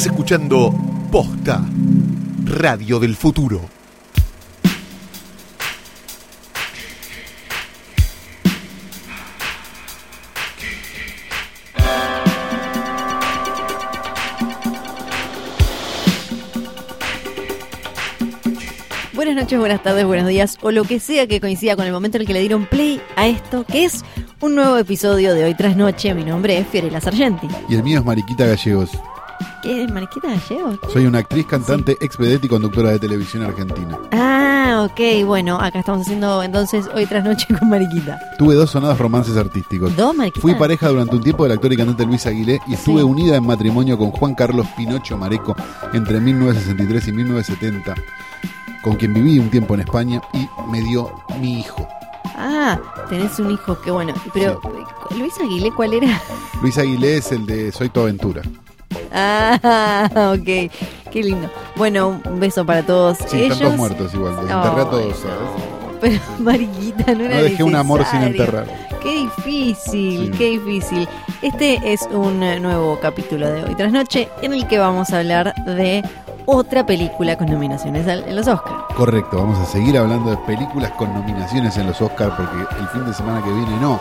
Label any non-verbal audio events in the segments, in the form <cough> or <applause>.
Estás escuchando Posta, Radio del Futuro. Buenas noches, buenas tardes, buenos días o lo que sea que coincida con el momento en el que le dieron play a esto, que es un nuevo episodio de Hoy tras Noche. Mi nombre es Fiorella Sargenti. Y el mío es Mariquita Gallegos. ¿Qué es Mariquita Gallego? Soy una actriz, cantante, vedette y conductora de televisión argentina. Ah, ok, bueno, acá estamos haciendo entonces Hoy tras Noche con Mariquita. Tuve dos sonados romances artísticos. ¿Dos, Mariquita? Fui pareja durante un tiempo del actor y cantante Luis Aguilé y estuve Sí. unida en matrimonio con Juan Carlos Pinocho Mareco entre 1963 y 1970, con quien viví un tiempo en España y me dio mi hijo. Ah, tenés un hijo, qué bueno. Pero, Luis Aguilé, ¿cuál era? Luis Aguilé es el de Soy tu aventura. Ah, <laughs> ok, qué lindo. Bueno, un beso para todos Sí, ellos. están todos muertos igual, los enterré a todos. ¿sabes? Pero, <laughs> Mariquita, no era No dejé un amor sin enterrar. Qué difícil, Sí. qué difícil. Este es un nuevo capítulo de Hoy tras Noche en el que vamos a hablar de otra película con nominaciones en los Oscars. Correcto, vamos a seguir hablando de películas con nominaciones en los Oscars porque el fin de semana que viene no,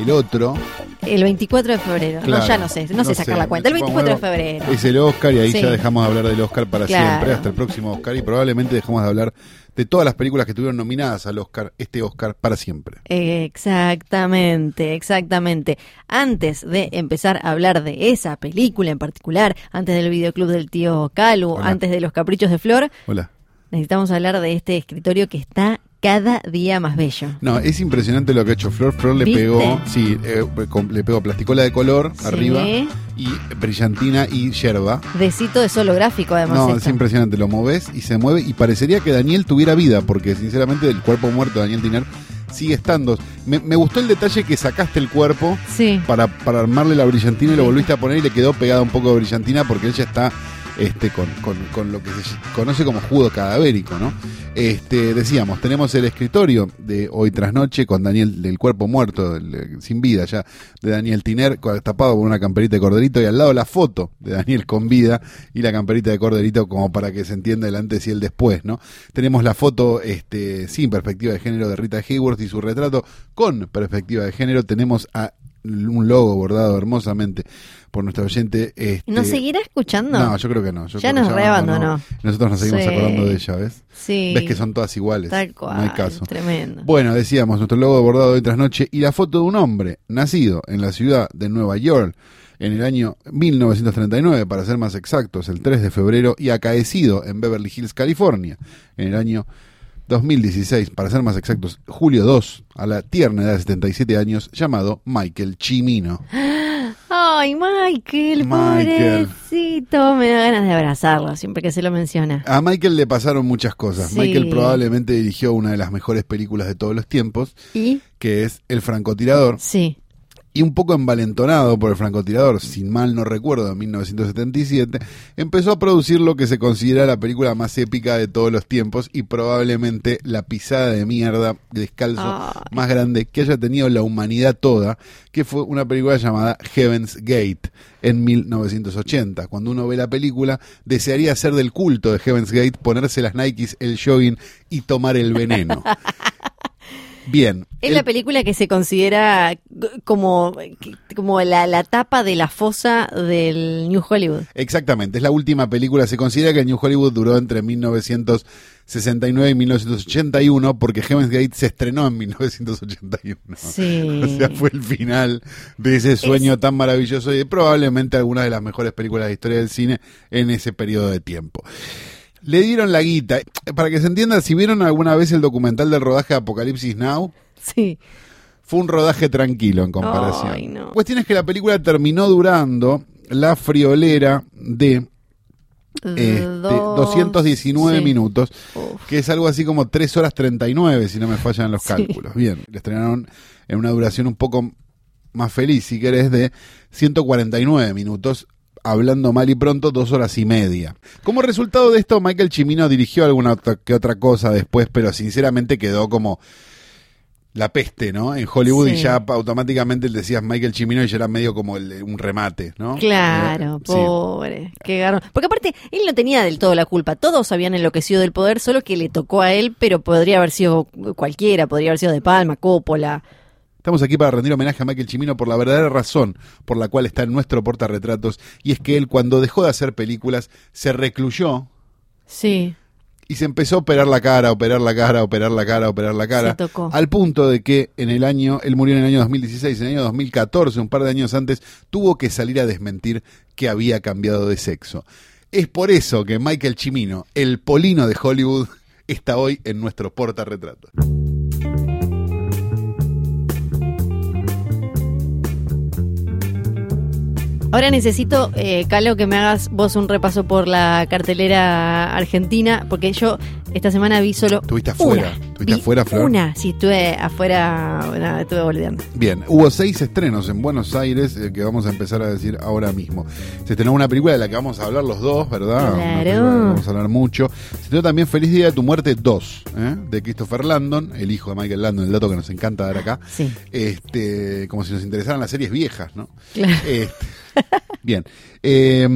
el otro El 24 de febrero. Claro, no, ya no sé, no, sé sacar la cuenta. El 24 de febrero. Es el Oscar y ahí Sí. ya dejamos de hablar del Oscar para Claro. siempre, hasta el próximo Oscar y probablemente dejemos de hablar de todas las películas que estuvieron nominadas al Oscar, este Oscar para siempre. Exactamente, exactamente. Antes de empezar a hablar de esa película en particular, antes del videoclub del tío Calu, Hola. antes de los caprichos de Flor, Hola. necesitamos hablar de este escritorio que está cada día más bello. No, es impresionante lo que ha hecho Flor. Flor le ¿Viste? pegó, sí, eh, con- le pegó plasticola de color Sí. arriba y brillantina y yerba. Decito es holográfico además. No, esto. es impresionante, lo moves y se mueve y parecería que Daniel tuviera vida, porque sinceramente el cuerpo muerto de Daniel Tiner sigue estando. Me, me gustó el detalle que sacaste el cuerpo Sí. para, para armarle la brillantina y lo volviste a poner y le quedó pegada un poco de brillantina porque ella está este, con, con- con lo que se conoce como judo cadavérico, ¿no? Este, decíamos, tenemos el escritorio de hoy tras noche con Daniel del cuerpo muerto, eh, sin vida ya, de Daniel Tiner, tapado por una camperita de corderito y al lado la foto de Daniel con vida y la camperita de corderito como para que se entienda el antes y el después, ¿no? Tenemos la foto este, sin perspectiva de género de Rita Hayworth y su retrato con perspectiva de género. Tenemos a un logo bordado hermosamente por nuestro oyente. Este, ¿Nos seguirá escuchando? No, yo creo que no. Yo Ya nos reabandonó. abandonó. Nosotros nos seguimos Sí. acordando de ella, ¿ves? Sí. Ves que son todas iguales. Tal cual. No hay caso. Tremendo. Bueno, decíamos, nuestro logo bordado de tras noche y la foto de un hombre nacido en la ciudad de Nueva York en el año 1939, para ser más exactos, el 3 de febrero, y acaecido en Beverly Hills, California, en el año 2016, para ser más exactos, julio 2, a la tierna edad de 77 años, llamado Michael Chimino. Ay, Michael, Michael. pobrecito. Me da ganas de abrazarlo siempre que se lo menciona. A Michael le pasaron muchas cosas. Sí. Michael probablemente dirigió una de las mejores películas de todos los tiempos, ¿Y? que es El francotirador. Sí. Y un poco envalentonado por el francotirador, sin mal no recuerdo, en 1977, empezó a producir lo que se considera la película más épica de todos los tiempos y probablemente la pisada de mierda descalzo más grande que haya tenido la humanidad toda, que fue una película llamada Heaven's Gate en 1980. Cuando uno ve la película, desearía ser del culto de Heaven's Gate, ponerse las Nikes, el jogging y tomar el veneno. <laughs> Bien. Es el- la película que se considera como, como la, la tapa de la fosa del New Hollywood. Exactamente, es la última película. Se considera que el New Hollywood duró entre 1969 y 1981 porque Heaven's Gate se estrenó en 1981. Sí. <laughs> O sea, fue el final de ese sueño tan maravilloso y probablemente alguna de las mejores películas de la historia del cine en ese periodo de tiempo. Le dieron la guita. Para que se entienda, si vieron alguna vez el documental del rodaje de Apocalipsis Now, Sí. fue un rodaje tranquilo en comparación. Ay, no. Cuestión es que la película terminó durando la friolera de este, Dos- 219 sí. minutos, Uf. que es algo así como 3 horas 39, si no me fallan los Sí. cálculos. Bien, le estrenaron en una duración un poco más feliz, si querés, de 149 minutos, hablando mal y pronto, dos horas y media. Como resultado de esto, Michael Chimino dirigió alguna otra, que otra cosa después, pero sinceramente quedó como la peste, ¿no? En Hollywood y ya automáticamente decías Michael Cimino y ya era medio como el- un remate, ¿no? Claro, Eh, sí. pobre, qué garrón. Porque aparte, él no tenía del todo la culpa. Todos habían enloquecido del poder, solo que le tocó a él, pero podría haber sido cualquiera, podría haber sido De Palma, Coppola. Estamos aquí para rendir homenaje a Michael Cimino por la verdadera razón por la cual está en nuestro portarretratos y es que él cuando dejó de hacer películas se recluyó Sí, y se empezó a operar la cara, operar la cara, operar la cara, operar la cara. Se tocó. Al punto de que en el año, él murió en el año 2016, en el año 2014, un par de años antes, tuvo que salir a desmentir que había cambiado de sexo. Es por eso que Michael Cimino, el polino de Hollywood, está hoy en nuestro portarretrato. Ahora necesito, eh, Calo, que me hagas vos un repaso por la cartelera argentina, porque yo esta semana vi solo. ¿Estuviste afuera? Una. ¿Estuviste Vi afuera, Flor? Una, sí, estuve afuera, nada, estuve volviendo. Bien, hubo seis estrenos en Buenos Aires eh, que vamos a empezar a decir ahora mismo. Se estrenó una película de la que vamos a hablar los dos, ¿verdad? Claro. Vamos a hablar mucho. Se estrenó también Feliz Día de tu Muerte 2, ¿eh? de Christopher Landon, el hijo de Michael Landon, el dato que nos encanta dar acá. Sí. Este, como si nos interesaran las series viejas, ¿no? Claro. Este, <laughs> bien. Eh,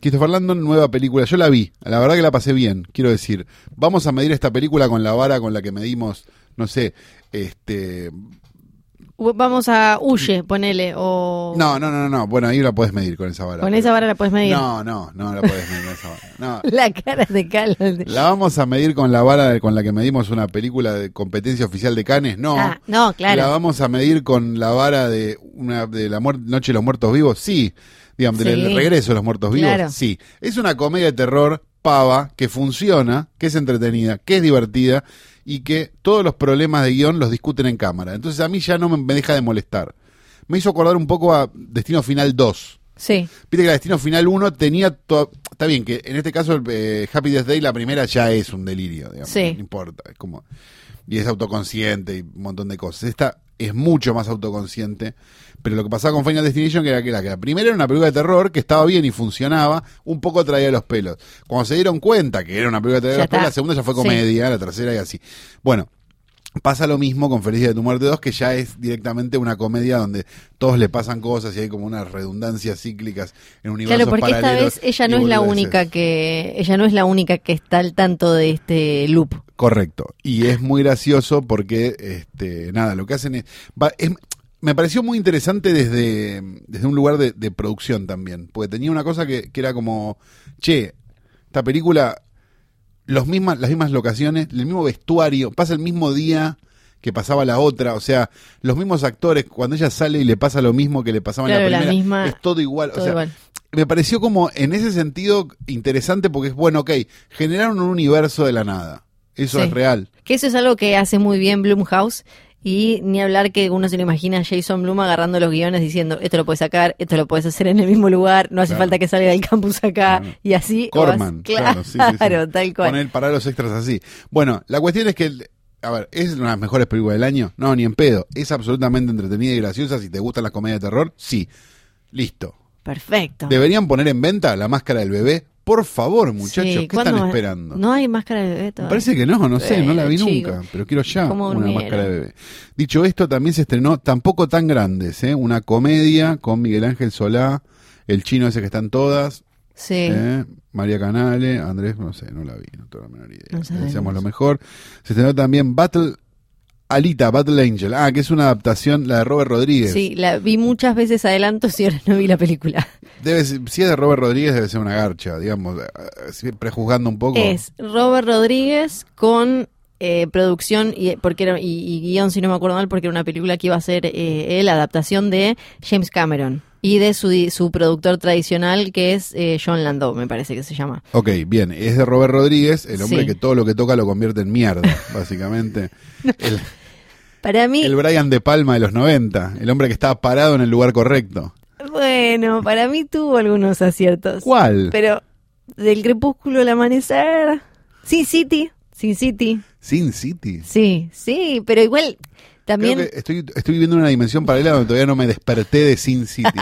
Christopher Landon, nueva película. Yo la vi. La verdad que la pasé bien. Quiero decir, vamos a medir esta película con la vara con la que medimos, no sé, este. Vamos a Huye, ponele, o... No, no, no, no. Bueno, ahí la puedes medir con esa vara. Con pero- esa vara la puedes medir. No, no, no la puedes medir con esa vara. No. <laughs> La cara de Calo. La vamos a medir con la vara con la que medimos una película de competencia oficial de Cannes. No. Ah, no, claro. La vamos a medir con la vara de una de la muer- Noche de los Muertos Vivos, sí. Digamos, del regreso de los Muertos Vivos, Claro. sí. Es una comedia de terror pava, que funciona, que es entretenida, que es divertida y que todos los problemas de guion los discuten en cámara. Entonces a mí ya no me, deja de molestar. Me hizo acordar un poco a Destino Final 2. Sí, Viste que la Destino Final 1 tenía todo... Está bien que en este caso eh, Happy Death Day, la primera ya es un delirio, digamos. Sí. No importa, es como... Y es autoconsciente y un montón de cosas. Esta es mucho más autoconsciente. Pero lo que pasaba con Final Destination que era que, era que la primera era una película de terror que estaba bien y funcionaba, un poco traía los pelos. Cuando se dieron cuenta que era una película de terror, después está. la segunda ya fue Sí. comedia, la tercera y así. Bueno, Pasa lo mismo con Feliz de tu Muerte 2, que ya es directamente una comedia donde todos le pasan cosas y hay como unas redundancias cíclicas en universos claro, porque esta vez ella no es la única que ella no es la única que está al tanto de este loop. Correcto. Y es muy gracioso porque, este, nada, lo que hacen es... va- es- me pareció muy interesante desde, desde un lugar de, de producción también, porque tenía una cosa que, que era como, che, esta película, los mismas, las mismas locaciones, el mismo vestuario, pasa el mismo día que pasaba la otra, o sea, los mismos actores, cuando ella sale y le pasa lo mismo que le pasaba Claro, en la la primera, misma- es todo igual, todo o sea, igual. me pareció como en ese sentido interesante porque es bueno, ok, generaron un universo de la nada. Eso Sí. es real. Que eso es algo que hace muy bien Blumhouse. Y ni hablar que uno se lo imagina a Jason Blum agarrando los guiones diciendo, esto lo puedes sacar, esto lo puedes hacer en el mismo lugar, no hace Claro. falta que salga del campus acá, Claro. y así. Corman, vas- claro, sí, sí, sí. Claro, tal cual. Poner para los extras así. Bueno, la cuestión es que, a ver, ¿es una de las mejores películas del año? No, ni en pedo. ¿Es absolutamente entretenida y graciosa si te gustan las comedias de terror? Sí. Listo. Perfecto. ¿Deberían poner en venta la máscara del bebé? Por favor, muchachos, Sí, ¿qué están esperando? No hay máscara de bebé todavía. parece que no, no sé, no la vi nunca, pero quiero ya ¿Cómo una durmieron? máscara de bebé. Dicho esto, también se estrenó Tampoco tan grandes, ¿eh? una comedia con Miguel Ángel Solá, el chino ese que está en todas, Sí. ¿eh? María Canale, Andrés, no sé, no la vi, no tengo la menor idea. No deseamos lo mejor. Se estrenó también Battle Alita, Battle Angel, ah, que es una adaptación, la de Robert Rodríguez. Sí, la vi muchas veces adelantos y ahora no vi la película. Debe ser- si es de Robert Rodríguez, debe ser una garcha, digamos, eh, prejuzgando un poco. Es Robert Rodríguez con eh, producción y porque era, y, y guion, si no me acuerdo mal, porque era una película que iba a ser eh, él, adaptación de James Cameron y de su, su productor tradicional que es eh, John Landau, me parece que se llama. Ok, bien, es de Robert Rodríguez, el hombre Sí. que todo lo que toca lo convierte en mierda, <laughs> básicamente. El, Para mí, el Brian De Palma de los 90, el hombre que estaba parado en el lugar correcto. bueno, para mí tuvo algunos aciertos. ¿Cuál? Pero del crepúsculo al amanecer, Sin City, Sin City, Sin City. sí, sí, pero igual también Creo que estoy, estoy viviendo una dimensión paralela donde todavía no me desperté de Sin City. <laughs>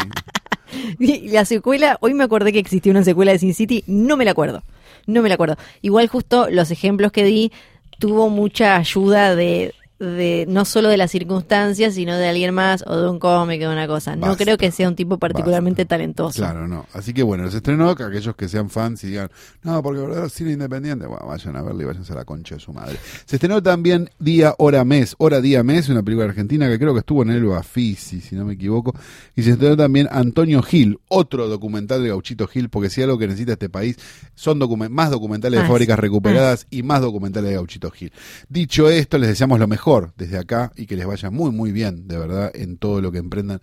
Y la secuela, hoy me acordé que existía una secuela de Sin City, no me la acuerdo. No me la acuerdo. Igual justo los ejemplos que di tuvo mucha ayuda de de no solo de las circunstancias, sino de alguien más o de un cómic o de una cosa. No creo que sea un tipo particularmente Basta. talentoso. Claro, no. Así que bueno, se estrenó, que aquellos que sean fans y digan, no, porque verdad cine independiente, bueno, vayan a verlo y váyanse a la concha de su madre. Se estrenó también Día, Hora, Mes, Hora, Día, Mes, una película argentina que creo que estuvo en el Bafisi, si no me equivoco. Y se estrenó también Antonio Gil, otro documental de Gauchito Gil, porque si algo que necesita este país son más documentales de Ah, fábricas recuperadas y más documentales de Gauchito Gil. Dicho esto, les deseamos lo mejor desde acá y que les vaya muy, muy bien, de verdad, en todo lo que emprendan,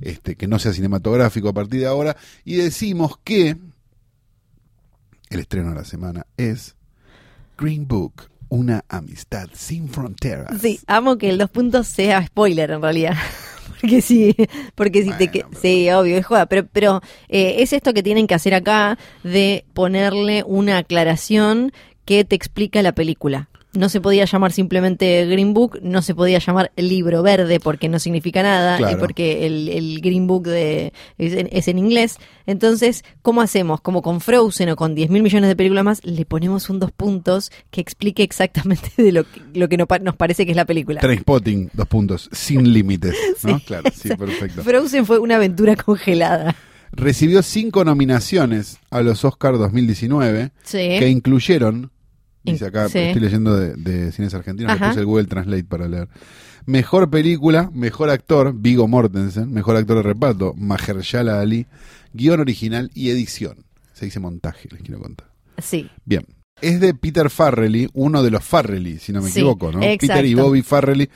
este, que no sea cinematográfico a partir de ahora. Y decimos que el estreno de la semana es Green Book, una amistad sin fronteras. Sí, amo que el dos puntos sea spoiler en realidad. <laughs> Porque sí, porque si te Bueno, que- pero- sí, obvio, es joda, pero pero eh, es esto que tienen que hacer acá de ponerle una aclaración que te explica la película. No se podía llamar simplemente Green Book, no se podía llamar libro verde porque no significa nada Claro. y porque el, el Green Book de, es, en, es en inglés. Entonces, ¿cómo hacemos? Como con Frozen o con 10 mil millones de películas más, le ponemos un dos puntos que explique exactamente de lo que, lo que no nos parece que es la película. Trainspotting, dos puntos, sin <laughs> límites. ¿no? <laughs> claro, sí, perfecto. Frozen fue una aventura congelada. Recibió cinco nominaciones a los Oscars 2019 Sí. que incluyeron, dice acá, Sí. estoy leyendo de, de cines argentinos, le Ajá. puse el Google Translate para leer. Mejor película, mejor actor, Vigo Mortensen, mejor actor de reparto, Mahershala Ali, guion original y edición. Se dice montaje, les quiero contar. Sí. Bien. Es de Peter Farrelly, uno de los Farrelly, si no me Sí, equivoco, ¿no? exacto. Peter y Bobby Farrelly.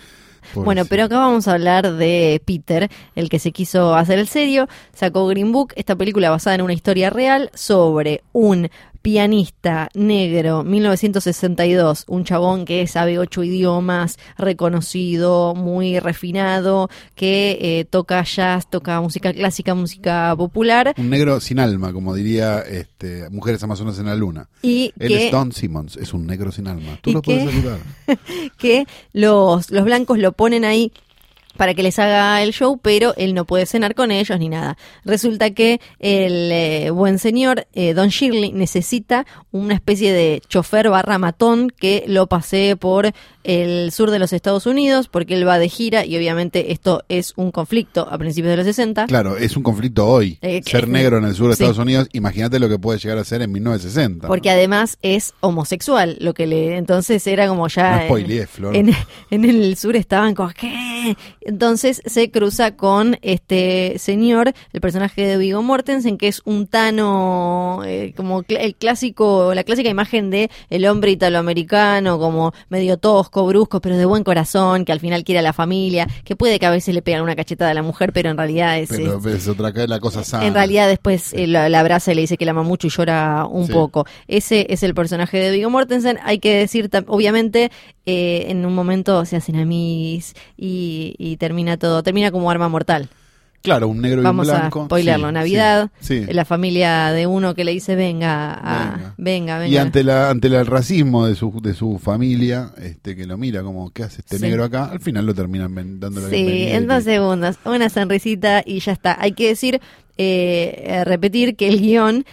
Bueno, pero acá vamos a hablar de Peter, el que se quiso hacer el serio, sacó Green Book, esta película basada en una historia real sobre un pianista negro, 1962, un chabón que sabe ocho idiomas, reconocido, muy refinado, que eh, toca jazz, toca música clásica, música popular, Un negro sin alma, como diría este, Mujeres Amazonas en la Luna. y Él que es Don Simmons, es un negro sin alma. Tú ¿Y lo puedes ayudar. <laughs> que los, los blancos lo ponen ahí para que les haga el show, pero él no puede cenar con ellos ni nada. Resulta que el eh, buen señor, eh, Don Shirley, necesita una especie de chofer barra matón que lo pasee por el sur de los Estados Unidos, porque él va de gira y obviamente esto es un conflicto a principios de los 60. Claro, es un conflicto hoy. Eh, Ser negro en el sur de sí. Estados Unidos, imagínate lo que puede llegar a ser en 1960. Porque ¿no? además es homosexual, lo que le entonces era como ya No en- Flor. en, en el sur estaban como ¿qué? Entonces se cruza con este señor, el personaje de Vigo Mortensen, que es un tano eh, como cl- el clásico, la clásica imagen de el hombre italoamericano, como medio tosco, brusco, pero de buen corazón, que al final quiere a la familia, que puede que a veces le pegan una cachetada a la mujer, pero en realidad es, Pero es- otra la cosa sana. en realidad después eh, la, la abraza y le dice que la ama mucho y llora un Sí. poco. Ese es el personaje de Viggo Mortensen. Hay que decir, obviamente, eh, en un momento se hacen amigos y, y termina todo, termina como arma mortal. Claro, un negro Vamos y un a blanco. spoilerlo. Sí, Navidad, sí, sí. la familia de uno que le dice venga, a- Venga. venga, venga. Y ante la ante el racismo de su de su familia, este que lo mira como qué hace este negro acá, al final lo terminan dando la Sí, en dos segundos, una sonrisita y ya está. Hay que decir, eh, eh, repetir que el guion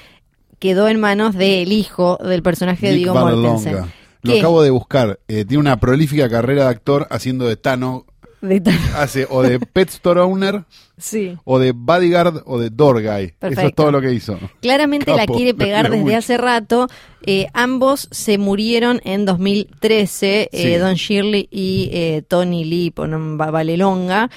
quedó en manos del hijo del personaje de Nick Vallelonga. Mortensen. Lo ¿Qué? acabo de buscar. Eh, tiene una prolífica carrera de actor haciendo de Tano. De Hace o de Pet Store Owner, Sí. o de Bodyguard, o de Door Guy. Eso es todo lo que hizo. Claramente la quiere pegar desde mucho. hace rato. Eh, ambos se murieron en 2013, eh, Sí. Don Shirley y eh, Tony Lee, Valelonga.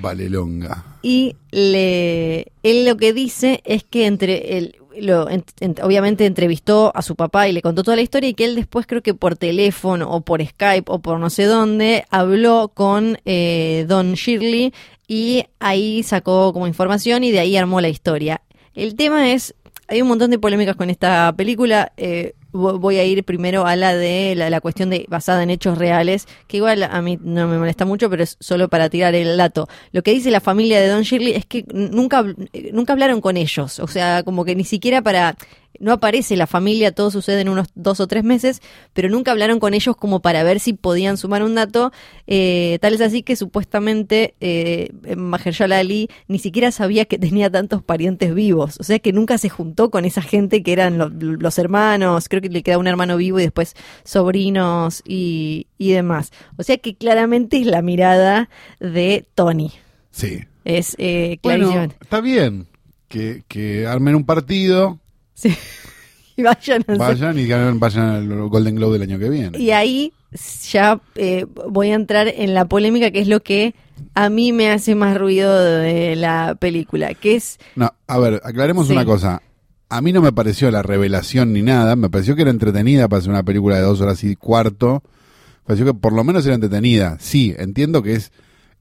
Valelonga. Y le, él lo que dice es que entre él, lo, en- en- obviamente entrevistó a su papá y le contó toda la historia y que él después creo que por teléfono o por Skype o por no sé dónde habló con eh, Don Shirley y ahí sacó como información y de ahí armó la historia. El tema es, hay un montón de polémicas con esta película. eh, voy a ir primero a la de la, la cuestión de basada en hechos reales, que igual a mí no me molesta mucho, pero es solo para tirar el dato. Lo que dice la familia de Don Shirley es que nunca, eh, nunca hablaron con ellos, o sea, como que ni siquiera para no aparece la familia, todo sucede en unos dos o tres meses, pero nunca hablaron con ellos como para ver si podían sumar un dato. Eh, tal es así que supuestamente eh, Mahershala Ali ni siquiera sabía que tenía tantos parientes vivos, o sea que nunca se juntó con esa gente que eran lo- los hermanos, creo que le queda un hermano vivo y después sobrinos y, y demás. O sea que claramente es la mirada de Tony. Sí. Es eh, Bueno, clarísimo. está bien que, que armen un partido, Sí. <laughs> Y vayan a vayan y vayan al Golden Globe del año que viene. Y ahí ya eh, voy a entrar en la polémica, que es lo que a mí me hace más ruido de la película, que es... No, a ver, aclaremos Sí. una cosa. A mí no me pareció la revelación ni nada, me pareció que era entretenida para hacer una película de dos horas y cuarto. Me pareció que por lo menos era entretenida. Sí, entiendo que es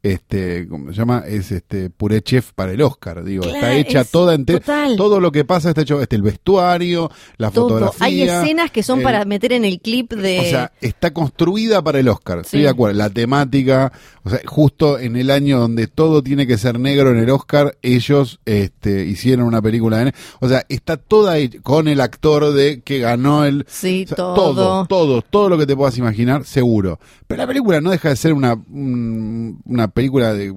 este, ¿cómo se llama? Es este puré chef para el Oscar, digo, está hecha es toda entera. total. Todo lo que pasa está hecho, este el vestuario, la Todo. fotografía. Hay escenas que son para meter en el clip de... O sea, está construida para el Oscar, estoy Sí. de acuerdo. La temática, o sea, justo en el año donde todo tiene que ser negro en el Oscar, ellos este, hicieron una película de O sea, está toda hecha con el actor de que ganó el. sí, o sea, todo. todo, todo, todo lo que te puedas imaginar, seguro. Pero la película no deja de ser una, un- una película de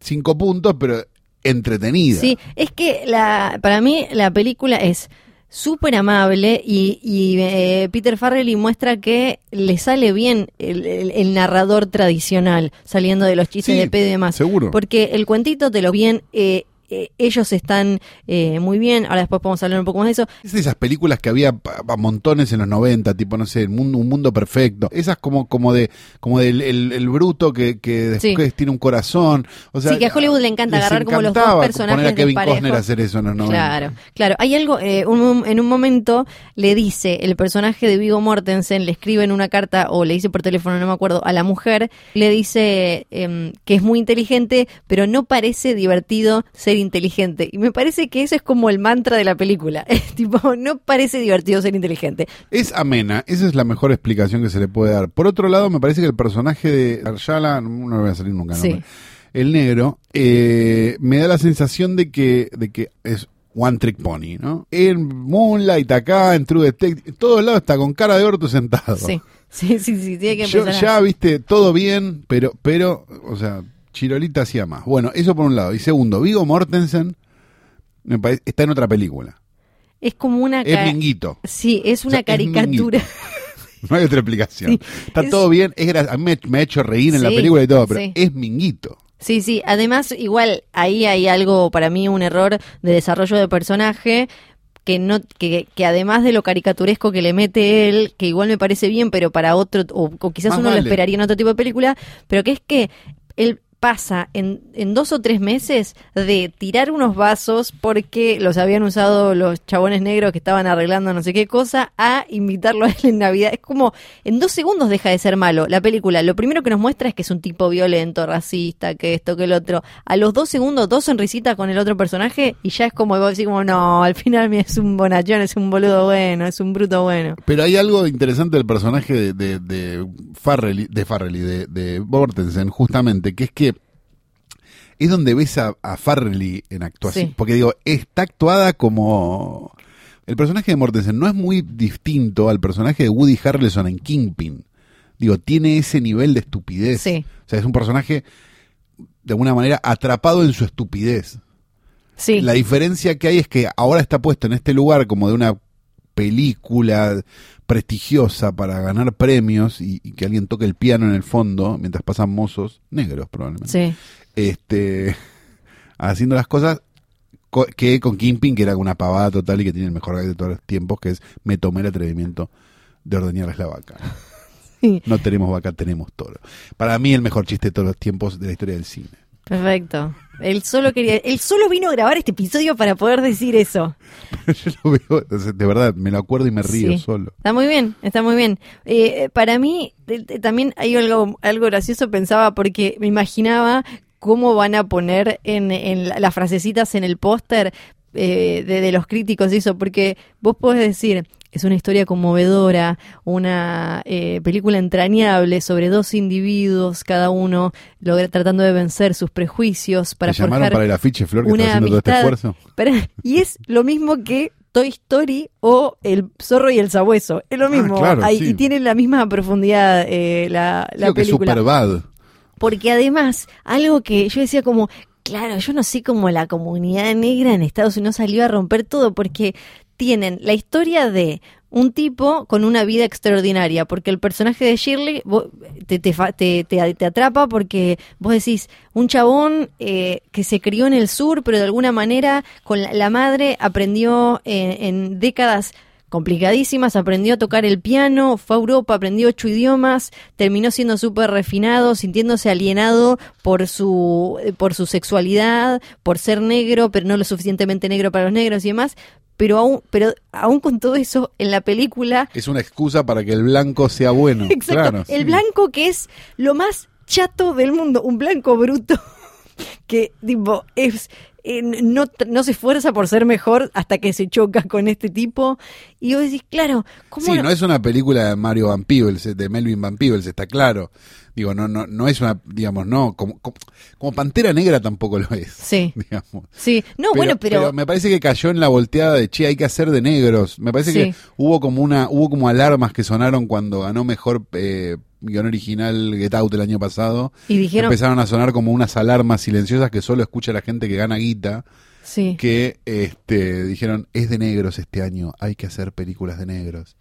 cinco puntos, pero entretenida. Sí, es que la, para mí la película es súper amable y, y, eh, Peter Farrelly muestra que le sale bien el, el- el narrador tradicional, saliendo de los chistes Sí, de pedo y demás. seguro. Porque el cuentito te lo bien... eh, eh, ellos están eh, muy bien, ahora después podemos hablar un poco más de eso. Es de esas películas que había pa- montones en los 90, tipo, no sé, mundo, un mundo perfecto. Esas como, como de, como del el, el bruto que, que después Sí. tiene un corazón. O sea, Sí, que a Hollywood le encanta agarrar como los dos personajes poner a Kevin. Costner a hacer eso en los 90. Claro, claro. Hay algo, eh, un- en un momento le dice, el personaje de Vigo Mortensen le escribe en una carta, o le dice por teléfono, no me acuerdo, a la mujer, le dice em, que es muy inteligente, pero no parece divertido ser inteligente. Y me parece que eso es como el mantra de la película. <laughs> Es tipo, no parece divertido ser inteligente. Es amena, esa es la mejor explicación que se le puede dar. Por otro lado, me parece que el personaje de Arshala, no le voy a salir nunca, Sí. el negro, eh, me da la sensación de que, de que es One Trick Pony, ¿no? En Moonlight, acá, en True Detective, en todos lados está con cara de orto sentado. Sí, sí, sí, sí, tiene que Yo empezar. ya, viste, todo bien, pero, pero, o sea, Chirolita hacía más. Bueno, eso por un lado. Y segundo, Vigo Mortensen me parece, está en otra película. Es como una... Es minguito. Sí, es O una es caricatura. <laughs> No hay otra explicación. Sí, Está es- todo bien. Es a mí me, ha hecho reír en la película y todo, pero sí. es minguito. Sí, sí. Además, igual ahí hay algo para mí un error de desarrollo de personaje que no que, que además de lo caricaturesco que le mete él, que igual me parece bien, pero para otro o, o quizás Más uno lo esperaría en otro tipo de película, pero que es que él pasa en, dos o tres meses de tirar unos vasos porque los habían usado los chabones negros que estaban arreglando no sé qué cosa a invitarlo a él en Navidad. Es como en dos segundos deja de ser malo la película. Lo primero que nos muestra es que es un tipo violento, racista, que esto, que el otro. A los dos segundos, dos sonrisitas con el otro personaje y ya es como, vos decís como, no, al final es un bonachón, es un boludo bueno, es un bruto bueno. Pero hay algo interesante del personaje de, Farrelly, de, Farrelly, de, Mortensen, justamente, que es que es donde ves a, a Farrelly en actuación. Sí. Porque digo, está actuada como... El personaje de Mortensen no es muy distinto al personaje de Woody Harrelson en Kingpin. Digo, tiene ese nivel de estupidez. Sí. O sea, es un personaje, de alguna manera, atrapado en su estupidez. Sí. La diferencia que hay es que ahora está puesto en este lugar como de una película prestigiosa para ganar premios y, y que alguien toque el piano en el fondo mientras pasan mozos negros probablemente. Sí. Este <laughs> haciendo las cosas co- que con Kingpin que era una pavada total y que tiene el mejor gag de todos los tiempos que es me tomé el atrevimiento de ordeñarles la vaca. <laughs> Sí. No tenemos vaca, tenemos toro. Para mí el mejor chiste de todos los tiempos de la historia del cine. Perfecto. Él solo quería, él solo vino a grabar este episodio para poder decir eso. <laughs> Yo lo veo, de verdad, me lo acuerdo y me río Sí. solo. Está muy bien, está muy bien. Eh, para mí eh, también hay algo, algo gracioso, pensaba, porque me imaginaba cómo van a poner en, en la- las frasecitas en el póster eh, de, de los críticos y eso, porque vos podés decir, es una historia conmovedora, una eh, película entrañable sobre dos individuos, cada uno logra, tratando de vencer sus prejuicios para ¿Te llamaron para el afiche, Flor, que está haciendo todo este amistad. esfuerzo? Y es lo mismo que Toy Story o El zorro y el sabueso. Es lo mismo. claro, Ahí- sí. Y tiene la misma profundidad eh, la, la Creo que es película. super bad. Porque además, algo que yo decía como, claro, yo no sé cómo la comunidad negra en Estados Unidos salió a romper todo, porque tienen la historia de un tipo con una vida extraordinaria, porque el personaje de Shirley vo- te, te, te- te- atrapa porque vos decís, un chabón eh, que se crió en el sur, pero de alguna manera con la, madre aprendió en, en décadas complicadísimas, aprendió a tocar el piano, fue a Europa, aprendió ocho idiomas, terminó siendo súper refinado, sintiéndose alienado por su, eh, por su sexualidad, por ser negro, pero no lo suficientemente negro para los negros y demás. Pero aún, pero aún con todo eso, en la película Es una excusa para que el blanco sea bueno. <laughs> Exacto. Claro, el sí. blanco que es lo más chato del mundo, un blanco bruto <laughs> que tipo es eh, no, no se esfuerza por ser mejor hasta que se choca con este tipo y vos decís, claro, ¿cómo Sí, no- no es una película de Mario Van Peebles, de Melvin Van Peebles, está claro. Digo, no, no, no es una, digamos, no, como, como, como Pantera Negra tampoco lo es. Sí. <laughs> Digamos. Sí, no, bueno, pero, me parece que cayó en la volteada de che, hay que hacer de negros. Me parece Sí. que hubo como una, hubo como alarmas que sonaron cuando ganó mejor eh, guion original Get Out el año pasado. y dijeron, Empezaron a sonar como unas alarmas silenciosas que solo escucha la gente que gana guita, sí. que este dijeron, es de negros este año, hay que hacer películas de negros.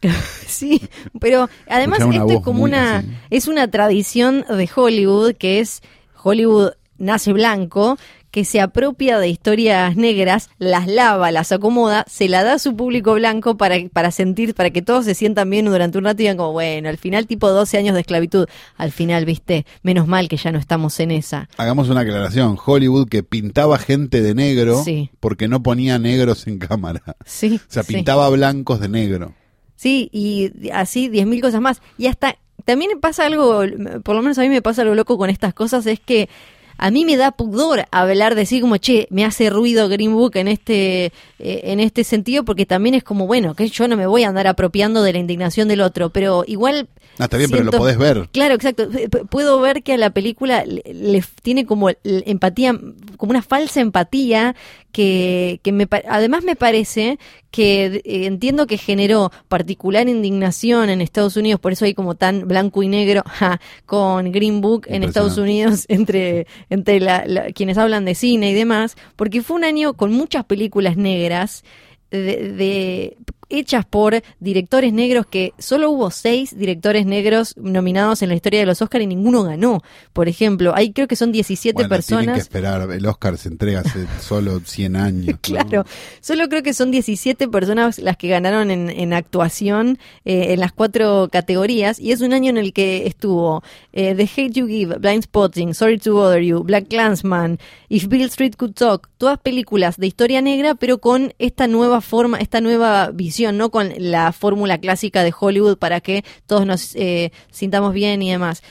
<laughs> Sí, pero además esto es como una así. es una tradición de Hollywood que es Hollywood nace blanco que se apropia de historias negras, las lava, las acomoda, se la da a su público blanco para, para sentir, para que todos se sientan bien durante un rato y digan como, bueno, al final tipo 12 años de esclavitud, al final, viste, menos mal que ya no estamos en esa. Hagamos una aclaración, Hollywood que pintaba gente de negro Sí. porque no ponía negros en cámara. Sí. O sea, sí. pintaba blancos de negro. Sí, y así 10.000 cosas más. Y hasta también pasa algo, por lo menos a mí me pasa algo loco con estas cosas, es que a mí me da pudor hablar de sí como, che, me hace ruido Green Book en este, eh, en este sentido, porque también es como, bueno, que yo no me voy a andar apropiando de la indignación del otro, pero igual... Ah, está bien, pero lo podés ver. Claro, exacto. Puedo ver que a la película le, le tiene como empatía, como una falsa empatía que, que me, además me parece que eh, entiendo que generó particular indignación en Estados Unidos, por eso hay como tan blanco y negro <laughs> ja, con Green Book en Estados Unidos <laughs> entre, entre la- la- quienes hablan de cine y demás, porque fue un año con muchas películas negras de, de- hechas por directores negros que solo hubo seis directores negros nominados en la historia de los Oscars y ninguno ganó. Por ejemplo, hay creo que son 17 Bueno, tienen que personas. esperar, el Oscar se entrega hace <laughs> solo 100 años. ¿no? Claro, solo creo que son 17 personas las que ganaron en, en actuación eh, en las cuatro categorías y es un año en el que estuvo eh, The Hate You Give, Blind Spotting, Sorry to Bother You, Black Clansman, If Bill Street Could Talk, todas películas de historia negra pero con esta nueva forma, esta nueva visión, no con la fórmula clásica de Hollywood para que todos nos eh, sintamos bien y demás.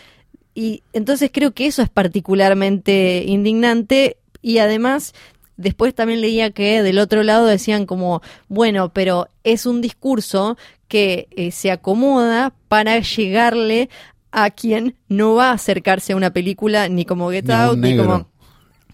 Y entonces creo que eso es particularmente indignante y además después también leía que del otro lado decían como, bueno, pero es un discurso que eh, se acomoda para llegarle a quien no va a acercarse a una película ni como Get Ni Out, ni como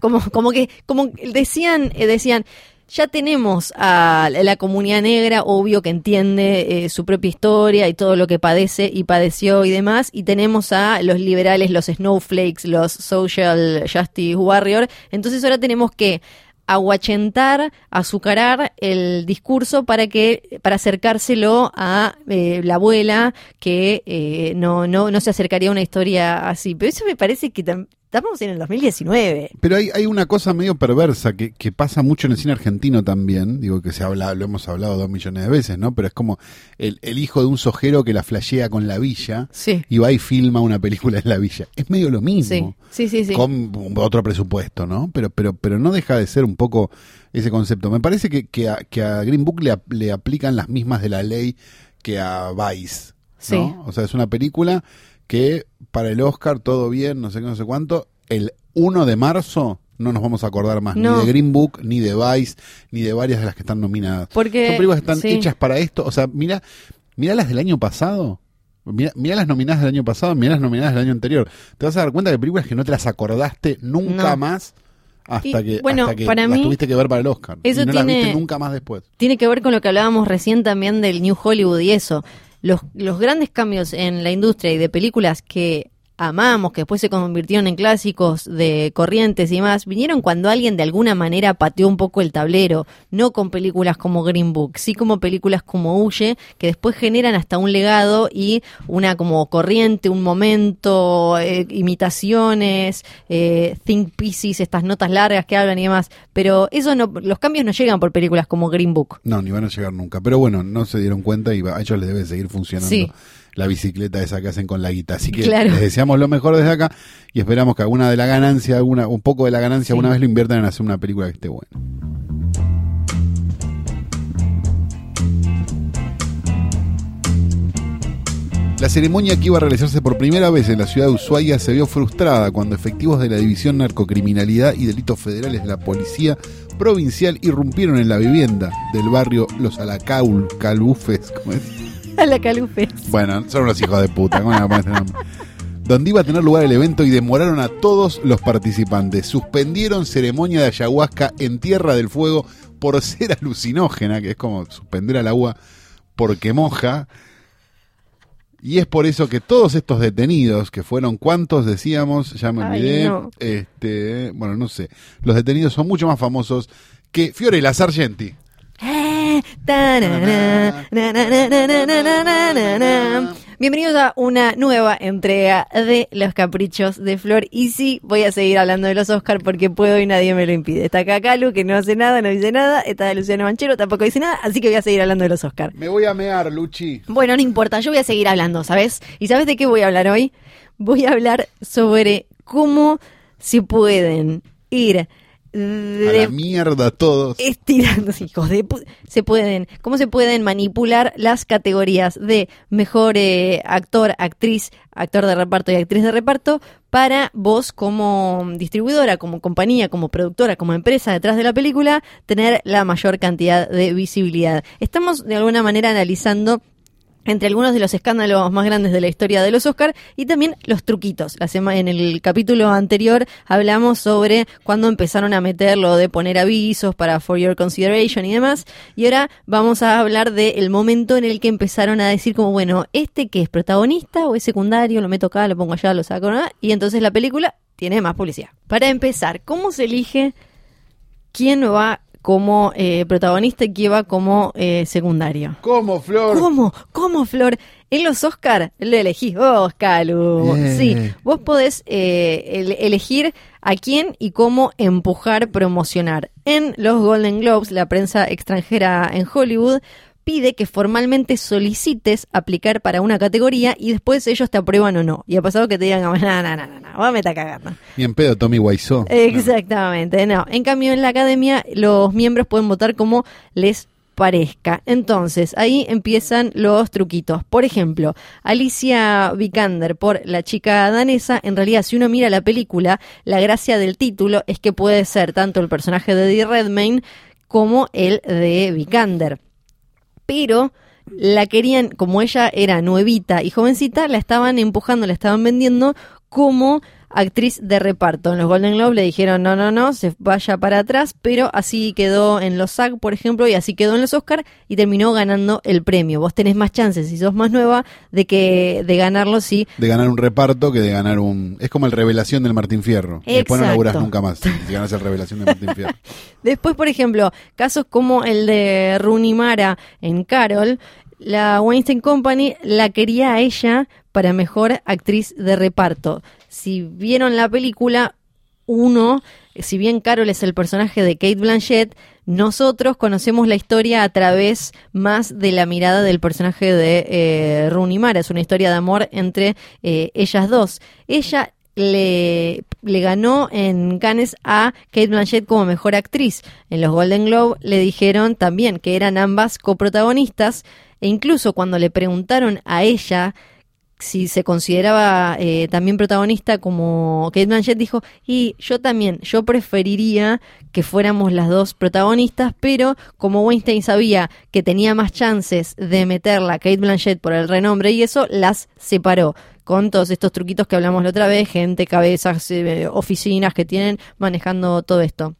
como como que como decían eh, decían ya tenemos a la comunidad negra, obvio que entiende eh, su propia historia y todo lo que padece y padeció y demás, y tenemos a los liberales, los snowflakes, los social justice warrior, entonces ahora tenemos que aguachentar, azucarar el discurso para que para acercárselo a eh, la abuela que eh, no, no no se acercaría a una historia así. Pero eso me parece que estamos en el 2019. Pero hay, hay una cosa medio perversa que, que pasa mucho en el cine argentino también, digo que se habla, lo hemos hablado dos millones de veces, ¿no? Pero es como el, el hijo de un sojero que la flashea con la villa Sí. y va y filma una película en la villa. Es medio lo mismo. Sí, sí, sí. sí. con otro presupuesto, ¿no? Pero, pero, pero no deja de ser un poco ese concepto. Me parece que, que, a, que a Green Book le, le aplican las mismas de la ley que a Vice, Sí. O sea, es una película que para el Oscar todo bien, no sé qué, no sé cuánto. El 1 de marzo no nos vamos a acordar más No. ni de Green Book, ni de Vice, ni de varias de las que están nominadas. Porque- Son películas que están sí. hechas para esto. O sea, mira, mira las del año pasado. Mira, mira las nominadas del año pasado, mira las nominadas del año anterior. Te vas a dar cuenta que películas que no te las acordaste nunca No. más hasta Y, que, bueno, hasta que para las mí, tuviste que ver para el Oscar. eso y no las tiene- viste nunca más después. tiene que ver con lo que hablábamos recién también del New Hollywood y eso. Los, los grandes cambios en la industria y de películas que amamos, que después se convirtieron en clásicos de corrientes y más, vinieron cuando alguien de alguna manera pateó un poco el tablero, no con películas como Green Book, sí como películas como Huye, que después generan hasta un legado y una como corriente, un momento, eh, imitaciones, eh, think pieces, estas notas largas que hablan y demás, pero eso no, los cambios no llegan por películas como Green Book. No, ni van a llegar nunca. Pero bueno, no se dieron cuenta y a ellos les debe seguir funcionando Sí. La bicicleta esa que hacen con la guita. Así que Claro. les deseamos lo mejor desde acá y esperamos que alguna de la ganancia, alguna, un poco de la ganancia, Sí. alguna vez lo inviertan en hacer una película que esté buena. La ceremonia que iba a realizarse por primera vez en la ciudad de Ushuaia se vio frustrada cuando efectivos de la División Narcocriminalidad y Delitos Federales de la Policía Provincial irrumpieron en la vivienda del barrio Los Alacaul, Calufes, ¿cómo es? <laughs> A la calupe. Bueno, son unos hijos de puta, ¿cómo le van a poner este? Donde iba a tener lugar el evento y demoraron a todos los participantes. Suspendieron ceremonia de ayahuasca en Tierra del Fuego por ser alucinógena, que es como suspender al agua porque moja. Y es por eso que todos estos detenidos, que fueron cuántos decíamos, ya me Ay, olvidé, no. este, bueno, no sé, los detenidos son mucho más famosos que Fiorella Sargenti. Bienvenidos a una nueva entrega de Los Caprichos de Flor. Y sí, voy a seguir hablando de los Oscar porque puedo y nadie me lo impide. Está acá Calu, que no hace nada, no dice nada. Está Luciano Manchero, tampoco dice nada. Así que voy a seguir hablando de los Oscar. Me voy a mear, Luchi. Bueno, no importa, yo voy a seguir hablando, ¿sabes? ¿Y sabes de qué voy a hablar hoy? Voy a hablar sobre cómo se pueden ir a la mierda todos. estirando, <laughs> hijos de se pueden, cómo se pueden manipular las categorías de mejor eh, actor, actriz, actor de reparto y actriz de reparto para vos como distribuidora, como compañía, como productora, como empresa detrás de la película, tener la mayor cantidad de visibilidad. Estamos de alguna manera analizando entre algunos de los escándalos más grandes de la historia de los Oscar y también los truquitos. En el capítulo anterior hablamos sobre cuando empezaron a meter lo de poner avisos para For Your Consideration y demás. Y ahora vamos a hablar del momento en el que empezaron a decir como, bueno, este que es protagonista o es secundario, lo meto acá, lo pongo allá, lo saco acá, y entonces la película tiene más publicidad. Para empezar, ¿cómo se elige quién va como eh, protagonista y quién va como eh, secundario? ¿Cómo, Flor? ¿Cómo? ¿Cómo, Flor? En los Oscar lo elegís vos, Calu. Sí, vos podés eh, el- elegir a quién y cómo empujar, promocionar. En los Golden Globes, la prensa extranjera en Hollywood pide que formalmente solicites aplicar para una categoría y después ellos te aprueban o no. Y ha pasado que te digan, no, no, no, no, no, vos me está cagando. Ni en pedo, Tommy Wiseau. Exactamente, no. En cambio, en la academia, los miembros pueden votar como les parezca. Entonces, ahí empiezan los truquitos. Por ejemplo, Alicia Vikander por la chica danesa, en realidad, si uno mira la película, la gracia del título es que puede ser tanto el personaje de Eddie Redmayne como el de Vikander pero la querían, como ella era nuevita y jovencita, la estaban empujando, la estaban vendiendo como actriz de reparto. En los Golden Globes le dijeron no, no, no, se vaya para atrás, pero así quedó en los SAG, por ejemplo, y así quedó en los Oscar y terminó ganando el premio. Vos tenés más chances, si sos más nueva, de que de ganarlo si De ganar un reparto que de ganar un... Es como el Revelación del Martín Fierro. Después no laburás nunca más si ganas el Revelación del Martín Fierro. <laughs> Después, por ejemplo, casos como el de Rooney Mara en Carol, la Weinstein Company la quería a ella para mejor actriz de reparto. Si vieron la película, uno, si bien Carol es el personaje de Kate Blanchett, nosotros conocemos la historia a través más de la mirada del personaje de eh, Rooney Mara. Es una historia de amor entre eh, ellas dos. Ella le, ganó en Cannes a Kate Blanchett como mejor actriz. En los Golden Globe le dijeron también que eran ambas coprotagonistas e incluso cuando le preguntaron a ella si se consideraba eh, también protagonista como Kate Blanchett dijo y yo también yo preferiría que fuéramos las dos protagonistas pero como Weinstein sabía que tenía más chances de meterla Kate Blanchett por el renombre y eso las separó con todos estos truquitos que hablamos la otra vez gente cabezas eh, oficinas que tienen manejando todo esto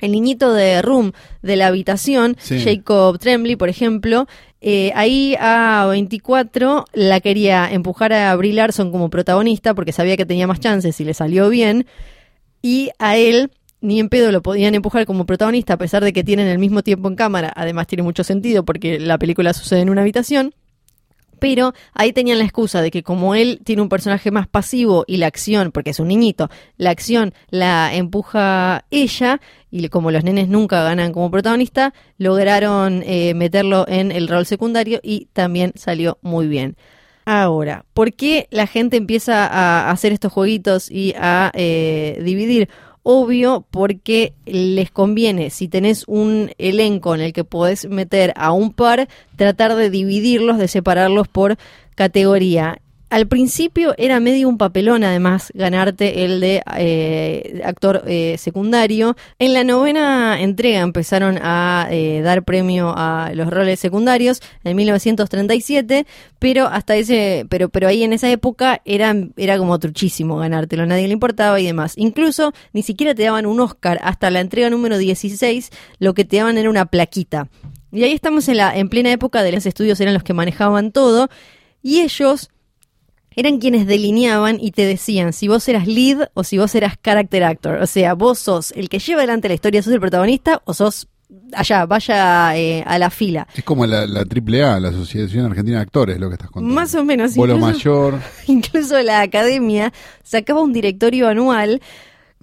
el niñito de Room de la habitación, Sí. Jacob Tremblay, por ejemplo, eh, ahí a 24 la quería empujar a Brie Larson como protagonista porque sabía que tenía más chances y le salió bien. Y a él ni en pedo lo podían empujar como protagonista a pesar de que tienen el mismo tiempo en cámara. Además tiene mucho sentido porque la película sucede en una habitación. Pero ahí tenían la excusa de que como él tiene un personaje más pasivo y la acción, porque es un niñito, la acción la empuja ella y como los nenes nunca ganan como protagonista, lograron eh, meterlo en el rol secundario y también salió muy bien. Ahora, ¿por qué la gente empieza a hacer estos jueguitos y a eh, dividir? Obvio, porque les conviene, si tenés un elenco en el que podés meter a un par, tratar de dividirlos, de separarlos por categoría. Al principio era medio un papelón, además, ganarte el de eh, actor eh, secundario. En la novena entrega empezaron a eh, dar premio a los roles secundarios en 1937, pero hasta ese, pero, pero ahí en esa época era, era como truchísimo ganártelo, nadie le importaba y demás. Incluso ni siquiera te daban un Oscar hasta la entrega número 16, lo que te daban era una plaquita. Y ahí estamos en la en plena época de los estudios eran los que manejaban todo y ellos eran quienes delineaban y te decían si vos eras lead o si vos eras character actor. O sea, vos sos el que lleva adelante la historia, sos el protagonista o sos allá, vaya eh, a la fila. Es como la, la AAA, la Asociación Argentina de Actores, lo que estás contando. Más o menos. Bolo incluso- mayor. <laughs> Incluso la academia sacaba un directorio anual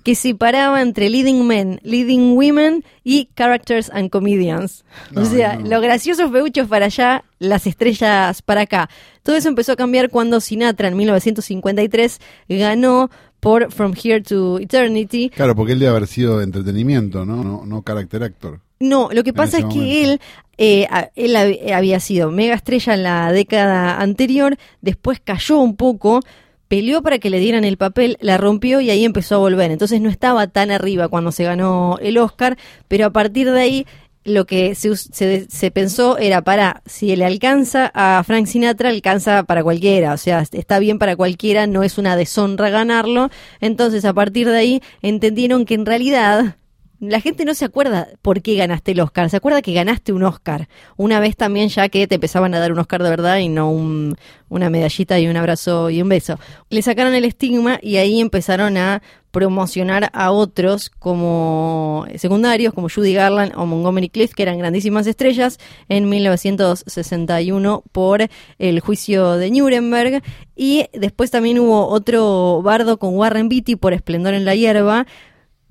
que separaba entre leading men, leading women y characters and comedians. No, o sea, no. los graciosos feuchos para allá, las estrellas para acá. Todo eso empezó a cambiar cuando Sinatra en 1953 ganó por From Here to Eternity. Claro, porque él debe haber sido de entretenimiento, ¿no? No, no character actor. No, lo que pasa es que momento. él, eh, él hab- había sido mega estrella en la década anterior, después cayó un poco, peleó para que le dieran el papel, la rompió y ahí empezó a volver. Entonces no estaba tan arriba cuando se ganó el Oscar, pero a partir de ahí lo que se, se, se pensó era para, si le alcanza a Frank Sinatra, alcanza para cualquiera, o sea, está bien para cualquiera, no es una deshonra ganarlo. Entonces a partir de ahí entendieron que en realidad la gente no se acuerda por qué ganaste el Oscar, se acuerda que ganaste un Oscar. Una vez también ya que te empezaban a dar un Oscar de verdad y no un- una medallita y un abrazo y un beso. Le sacaron el estigma y ahí empezaron a promocionar a otros como secundarios, como Judy Garland o Montgomery Clift, que eran grandísimas estrellas, en 1961 por el juicio de Nuremberg. Y después también hubo otro bardo con Warren Beatty por Esplendor en la Hierba,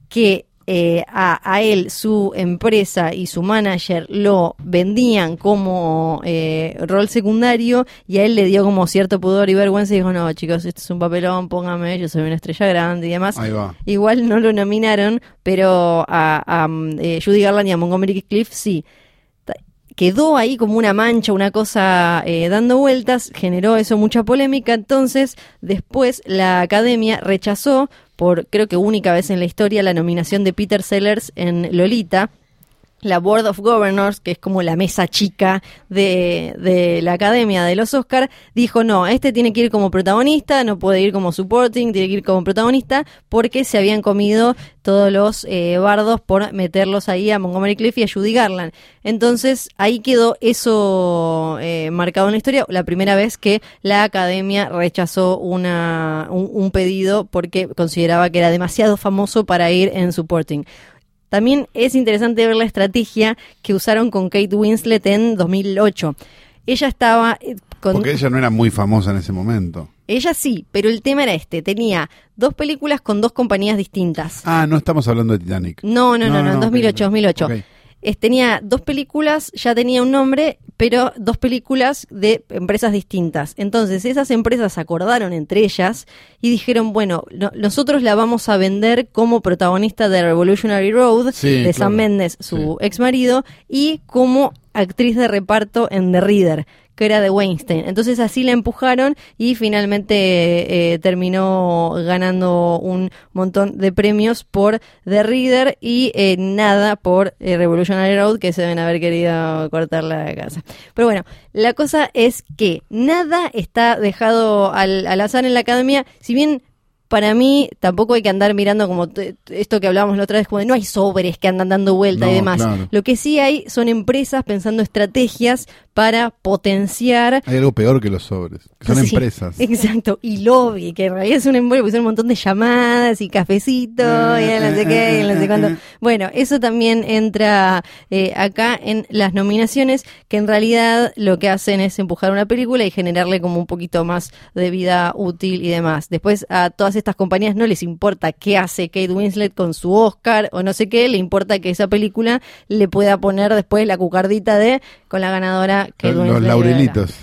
que eh, a, a él, su empresa y su manager lo vendían como eh, rol secundario y a él le dio como cierto pudor y vergüenza y dijo, no chicos, esto es un papelón, póngame, yo soy una estrella grande y demás. Ahí va. Igual no lo nominaron, pero a, a, mm, eh, Judy Garland y a Montgomery Cliff sí. Quedó ahí como una mancha, una cosa eh, dando vueltas, generó eso mucha polémica. Entonces, después la academia rechazó, por creo que única vez en la historia, la nominación de Peter Sellers en Lolita. La Board of Governors, que es como la mesa chica de, de la Academia de los Oscar, dijo no, este tiene que ir como protagonista, no puede ir como supporting, tiene que ir como protagonista, porque se habían comido todos los eh, bardos por meterlos ahí a Montgomery Cliff y a Judy Garland. Entonces ahí quedó eso eh, marcado en la historia, la primera vez que la Academia rechazó una, un, un pedido porque consideraba que era demasiado famoso para ir en supporting. También es interesante ver la estrategia que usaron con Kate Winslet en 2008. Ella estaba eh, con... Porque ella no era muy famosa en ese momento. Ella sí, pero el tema era este. Tenía dos películas con dos compañías distintas. Ah, no estamos hablando de Titanic. No, no, no, no, en ok, 2008, ok. 2008. Ok. Es- tenía dos películas, ya tenía un nombre, pero dos películas de empresas distintas. Entonces, esas empresas acordaron entre ellas y dijeron, bueno, no- nosotros la vamos a vender como protagonista de Revolutionary Road, Sí, de claro. Sam Mendes, su ex marido, y como actriz de reparto en The Reader, que era de Weinstein. Entonces así la empujaron y finalmente eh, terminó ganando un montón de premios por The Reader y eh, nada por eh, Revolutionary Road, que se deben haber querido cortar la casa. Pero bueno, la cosa es que nada está dejado al azar en la academia, si bien para mí tampoco hay que andar mirando como esto que hablábamos la otra vez, como de no hay sobres que andan dando vuelta y demás. claro. Lo que sí hay son empresas pensando estrategias para potenciar Hay algo peor que los sobres, que son Sí, empresas. <laughs> Exacto, y lobby, que en realidad es un embolio, porque son un montón de llamadas y cafecito y no sé qué, y no sé cuánto. Bueno, eso también entra eh, acá en las nominaciones, que en realidad lo que hacen es empujar una película y generarle como un poquito más de vida útil y demás. Después a todas estas compañías no les importa qué hace Kate Winslet con su Oscar o no sé qué, le importa que esa película le pueda poner después la cucardita de con la ganadora Kate Los Winslet. laurelitos.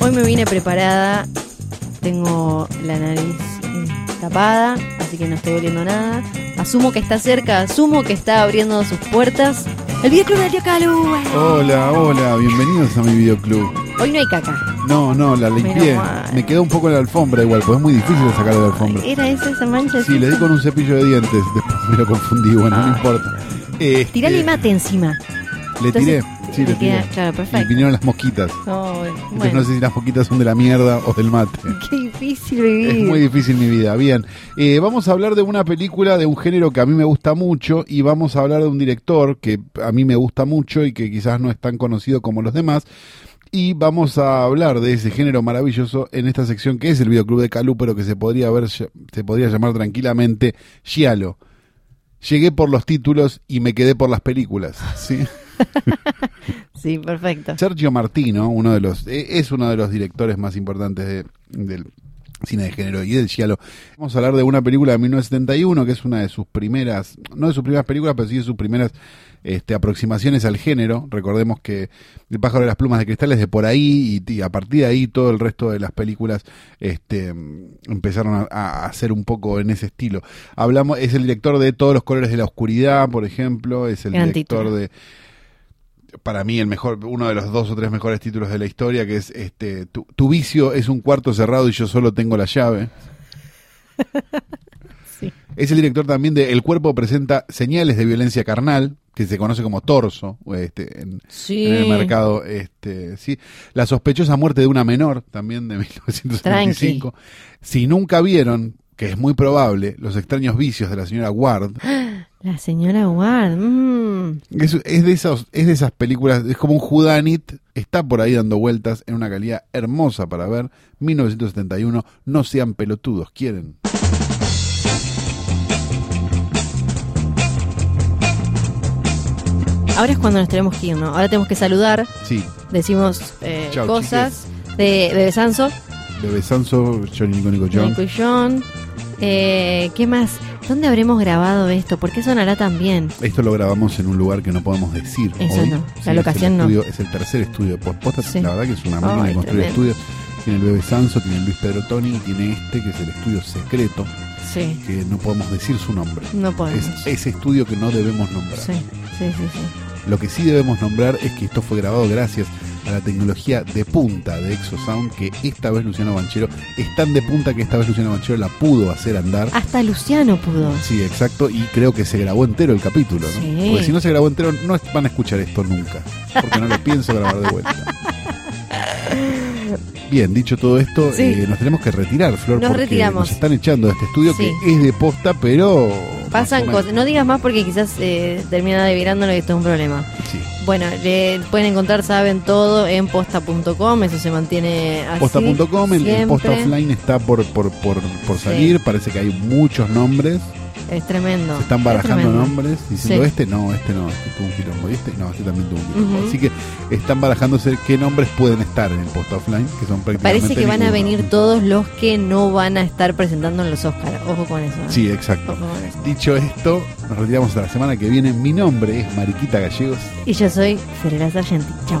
Hoy me vine preparada, tengo la nariz tapada, así que no estoy oliendo nada. Asumo que está cerca, asumo que está abriendo sus puertas. El videoclub de Tío Calu. Hola, hola, bienvenidos a mi videoclub. Hoy no hay caca. No, no, la limpié. Me quedó un poco en la alfombra igual, pues es muy difícil de sacar de la alfombra. ¿Era esa esa mancha? Sí, le di con un cepillo de dientes, <laughs> después me lo confundí, bueno, no importa. Este, Tirale mate encima. Le tiré, sí, le queda- Y vinieron las mosquitas. Oh, Entonces bueno, no sé si las mosquitas son de la mierda o del mate. <laughs> qué difícil vivir. Es muy difícil mi vida. Bien, Eh, vamos a hablar de una película de un género que a mí me gusta mucho y vamos a hablar de un director que a mí me gusta mucho y que quizás no es tan conocido como los demás. Y vamos a hablar de ese género maravilloso en esta sección que es el videoclub de Calú, pero que se podría ver, se podría llamar tranquilamente Giallo. Llegué por los títulos y me quedé por las películas. ¿sí? <laughs> Sí, perfecto. Sergio Martino, uno de los, eh, es uno de los directores más importantes de- del cine de género y del giallo. Vamos a hablar de una película de 1971 que es una de sus primeras, no de sus primeras películas, pero sí de sus primeras este, aproximaciones al género. Recordemos que El pájaro de las plumas de cristal es de por ahí y, y a partir de ahí todo el resto de las películas este, empezaron a, a hacer un poco en ese estilo. Hablamos, es el director de Todos los colores de la oscuridad, por ejemplo, es el director de para mí el mejor, uno de los dos o tres mejores títulos de la historia, que es este, tu, tu vicio es un cuarto cerrado y yo solo tengo la llave. <laughs> Sí. Es el director también de El cuerpo presenta señales de violencia carnal, que se conoce como torso este, en, Sí. en el mercado. Este, sí. La sospechosa muerte de una menor, también de <laughs> 1975. Si nunca vieron, que es muy probable, Los extraños vicios de la señora Ward, <gasps> La señora Ward. mm. Es, es de esos, es de esas películas, es como un Judanit, está por ahí dando vueltas en una calidad hermosa para ver. 1971, no sean pelotudos, quieren. Ahora es cuando nos tenemos que ir, ¿no? Ahora tenemos que saludar, Sí, decimos eh, Chau, cosas de Bebe Sanso, Bebe Sanso, Johnny Nico Nico John. Nico y John. Eh, ¿Qué más? ¿Dónde habremos grabado esto? ¿Por qué sonará tan bien? Esto lo grabamos en un lugar que no podemos decir. Eso hoy. no, la Sí, es locación el no. estudio- Es el tercer estudio de Posta. Sí. La verdad que es una máquina de construir estudios. Tiene el Bebe Sanso, tiene Luis Pedro Toni y tiene este que es el estudio secreto, Sí, que no podemos decir su nombre. no podemos. Es ese estudio que no debemos nombrar. Sí, sí, sí, sí. Lo que sí debemos nombrar es que esto fue grabado gracias a la tecnología de punta de Exosound, que esta vez Luciano Banchero es tan de punta que esta vez Luciano Banchero la pudo hacer andar. Hasta Luciano pudo. Sí, exacto, y creo que se grabó entero el capítulo, ¿no? Sí. Porque si no se grabó entero, no van a escuchar esto nunca, porque no lo pienso grabar de vuelta. Bien, dicho todo esto, Sí. eh, nos tenemos que retirar, Flor, Nos porque retiramos. nos están echando de este estudio Sí. que es de posta, pero... Pasan cosas. No digas más porque quizás eh, termina devirándolo y esto es un problema. Bueno, pueden encontrar, saben todo en posta.com, eso se mantiene así. Posta.com, el, el posta offline está por, por, por, por Sí. salir, parece que hay muchos nombres, Es tremendo. se están es barajando nombres, diciendo Sí. este no, este no, este tuvo un quilombo, y este no, este también tuvo un quilombo. Así que están barajándose qué nombres pueden estar en el posta offline, que son prácticamente Parece que van a venir todos los que no van a estar presentando en los Oscars. Ojo con eso. ¿eh? Sí, exacto. Dicho esto, nos retiramos hasta la semana que viene. Mi nombre es Mariquita Gallegos. Y yo soy Ferreira Sargenti. Chao.